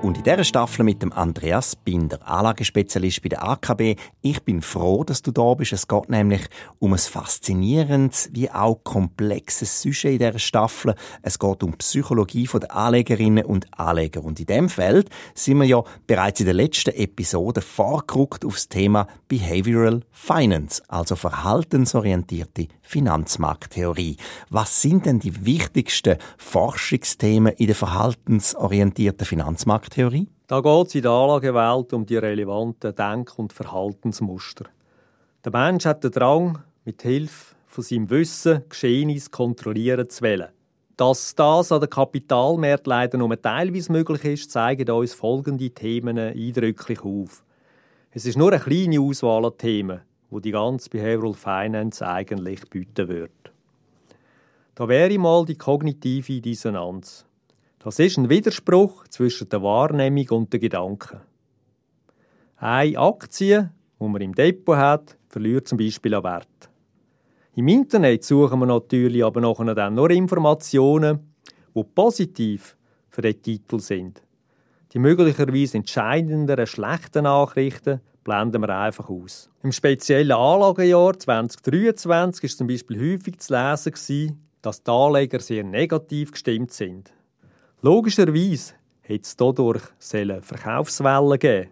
Und in dieser Staffel mit dem Andreas Binder, Anlagespezialist bei der AKB. Ich bin froh, dass du da bist. Es geht nämlich um ein faszinierendes wie auch komplexes Sujet in dieser Staffel. Es geht um Psychologie der Anlegerinnen und Anleger. Und in dem Feld sind wir ja bereits in der letzten Episode vorgerückt auf das Thema Behavioral Finance, also verhaltensorientierte Finanzmarkttheorie. Was sind denn die wichtigsten Forschungsthemen in der verhaltensorientierten Finanzmarkttheorie? Markttheorie? Da geht es in der Anlagewelt um die relevanten Denk- und Verhaltensmuster. Der Mensch hat den Drang, mit Hilfe von seinem Wissen Geschehnisse kontrollieren zu wollen. Dass das an den Kapitalmärkten leider nur teilweise möglich ist, zeigen uns folgende Themen eindrücklich auf. Es ist nur eine kleine Auswahl an Themen, wo die ganze Behavioral Finance eigentlich bieten wird. Da wäre mal die kognitive Dissonanz. Das ist ein Widerspruch zwischen der Wahrnehmung und den Gedanken. Eine Aktie, die man im Depot hat, verliert zum Beispiel an Wert. Im Internet suchen wir natürlich aber nachher dann nur Informationen, die positiv für den Titel sind. Die möglicherweise entscheidenden schlechten Nachrichten blenden wir einfach aus. Im speziellen Anlagejahr 2023 ist zum Beispiel häufig zu lesen, dass die Anleger sehr negativ gestimmt sind. Logischerweise hätte es dadurch Verkaufswellen geben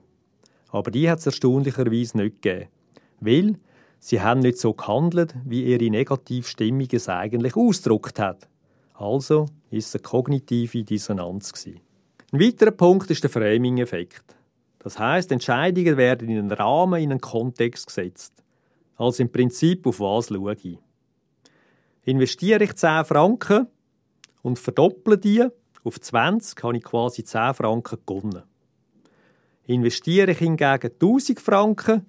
aber die hat es erstaunlicherweise nicht gegeben, weil sie haben nicht so gehandelt, wie ihre Negativstimmung es eigentlich ausgedrückt hat. Also ist es eine kognitive Dissonanz. Ein weiterer Punkt ist der Framing-Effekt. Das heißt, Entscheidungen werden in einen Rahmen, in einen Kontext gesetzt. Also im Prinzip, auf was schaue ich. Investiere ich 10 Franken und verdopple die, auf 20 habe ich quasi 10 Franken gewonnen. Investiere ich hingegen 1000 Franken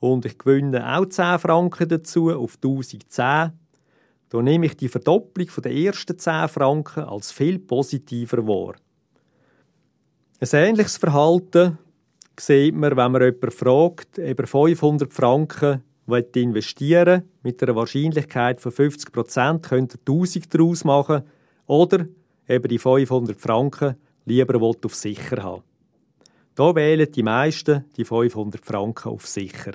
und ich gewinne auch 10 Franken dazu auf 1010, dann nehme ich die Verdopplung der ersten 10 Franken als viel positiver wahr. Ein ähnliches Verhalten sieht man, wenn man jemanden fragt, ob er 500 Franken investieren mit einer Wahrscheinlichkeit von 50 Prozent, könnte er 1000 daraus machen oder eben die 500 Franken lieber auf sicher haben. Da wählen die meisten die 500 Franken auf sicher.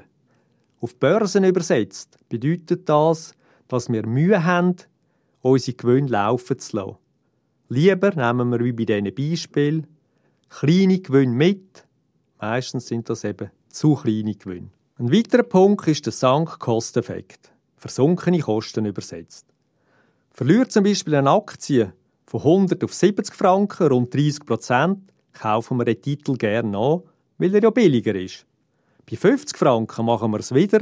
Auf Börsen übersetzt bedeutet das, dass wir Mühe haben, unsere Gewinne laufen zu lassen. Lieber nehmen wir wie bei diesen Beispielen kleine Gewinne mit. Meistens sind das eben zu kleine Gewinne. Ein weiterer Punkt ist der Sunk-Cost-Effekt. Versunkene Kosten übersetzt. Verliert zum Beispiel eine Aktie von 100 auf 70 Franken, rund 30 Prozent, kaufen wir den Titel gerne an, weil er ja billiger ist. Bei 50 Franken machen wir es wieder,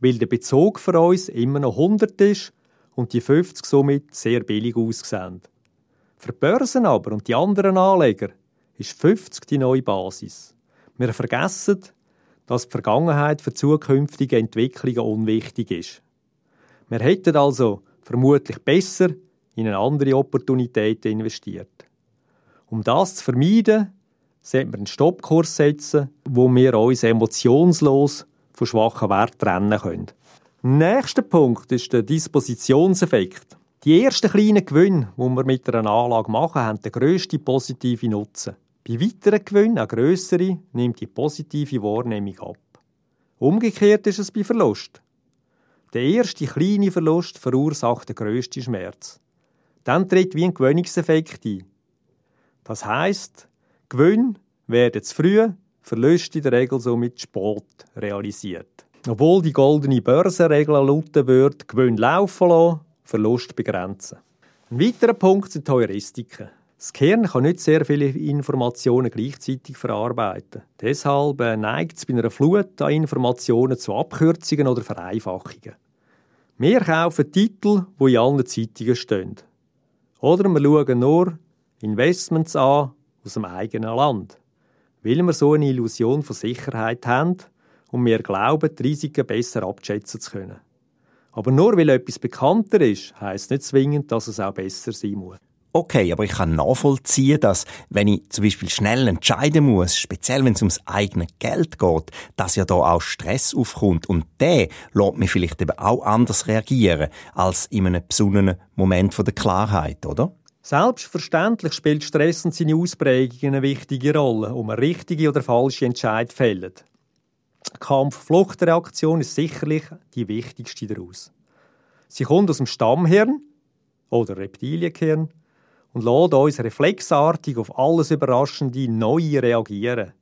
weil der Bezug für uns immer noch 100 ist und die 50 somit sehr billig aussehen. Für die Börsen aber und die anderen Anleger ist 50 die neue Basis. Wir vergessen, dass die Vergangenheit für zukünftige Entwicklungen unwichtig ist. Wir hätten also vermutlich besser in eine andere Opportunität investiert. Um das zu vermeiden, sollten wir einen Stoppkurs setzen, wo wir uns emotionslos von schwachen Werten trennen können. Nächster Punkt ist der Dispositionseffekt. Die ersten kleinen Gewinne, die wir mit einer Anlage machen, haben den grössten positiven Nutzen. Bei weiteren Gewinnen, auch grössere, nimmt die positive Wahrnehmung ab. Umgekehrt ist es bei Verlust. Der erste kleine Verlust verursacht den grössten Schmerz. Dann tritt wie ein Gewöhnungseffekt ein. Das heisst, Gewinn werden zu früh, Verluste in der Regel somit spät realisiert. Obwohl die goldene Börsenregel lauten wird, Gewinn laufen lassen, Verlust begrenzen. Ein weiterer Punkt sind Heuristiken. Das Gehirn kann nicht sehr viele Informationen gleichzeitig verarbeiten. Deshalb äh, neigt es bei einer Flut an Informationen zu Abkürzungen oder Vereinfachungen. Wir kaufen Titel, die in allen Zeitungen stehen. Oder wir schauen nur Investments an aus dem eigenen Land. Weil wir so eine Illusion von Sicherheit haben und wir glauben, die Risiken besser abschätzen zu können. Aber nur weil etwas bekannter ist, heisst nicht zwingend, dass es auch besser sein muss. Okay, aber ich kann nachvollziehen, dass, wenn ich zum Beispiel schnell entscheiden muss, speziell wenn es ums eigene Geld geht, dass ja da auch Stress aufkommt und der lässt mich vielleicht eben auch anders reagieren als in einem besonnenen Moment der Klarheit, oder? Selbstverständlich spielt Stress und seine Ausprägungen eine wichtige Rolle, um eine richtige oder falsche Entscheidung zu fällen. Kampf-Flucht-Reaktion ist sicherlich die wichtigste daraus. Sie kommt aus dem Stammhirn oder Reptilienhirn und lässt uns reflexartig auf alles Überraschende neu reagieren.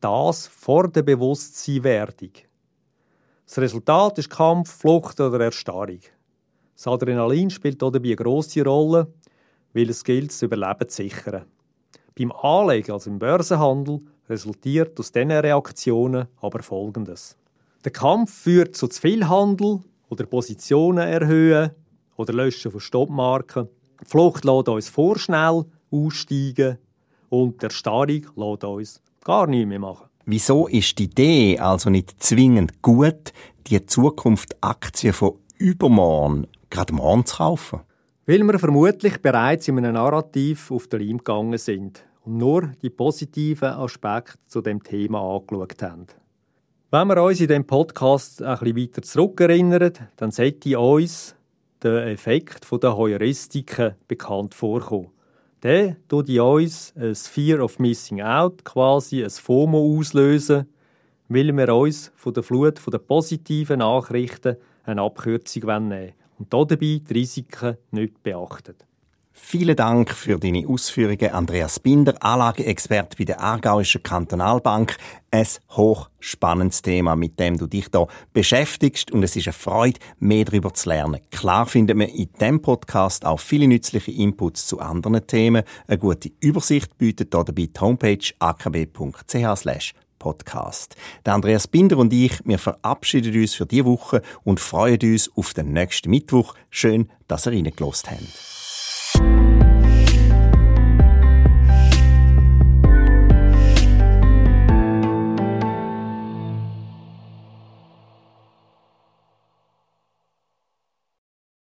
Das vor der Bewusstseinwerdung. Das Resultat ist Kampf, Flucht oder Erstarrung. Das Adrenalin spielt dabei eine grosse Rolle, weil es gilt, das Überleben zu sichern. Beim Anlegen, also im Börsenhandel, resultiert aus diesen Reaktionen aber Folgendes. Der Kampf führt zu zu viel Handel oder Positionen erhöhen oder Löschen von Stoppmarken. Die Flucht lässt uns vorschnell aussteigen und der Starrung lässt uns gar nichts mehr machen. Wieso ist die Idee also nicht zwingend gut, die Zukunftsaktien von übermorgen gerade morgen zu kaufen? Weil wir vermutlich bereits in einem Narrativ auf den Leim gegangen sind und nur die positiven Aspekte zu dem Thema angeschaut haben. Wenn wir uns in dem Podcast ein bisschen weiter zurückerinnern, dann sollte uns der Effekt der Heuristiken bekannt vorkommen. Der tut in uns ein Fear of Missing Out, quasi ein FOMO auslösen, weil wir uns von der Flut der positiven Nachrichten eine Abkürzung nehmen wollen und dabei die Risiken nicht beachten. Vielen Dank für deine Ausführungen, Andreas Binder, Anlageexperte bei der Aargauischen Kantonalbank. Ein hochspannendes Thema, mit dem du dich da beschäftigst und es ist eine Freude, mehr darüber zu lernen. Klar findet man in diesem Podcast auch viele nützliche Inputs zu anderen Themen. Eine gute Übersicht bietet dabei die Homepage akb.ch Podcast. Der Andreas Binder und ich, wir verabschieden uns für diese Woche und freuen uns auf den nächsten Mittwoch. Schön, dass ihr reingelost habt.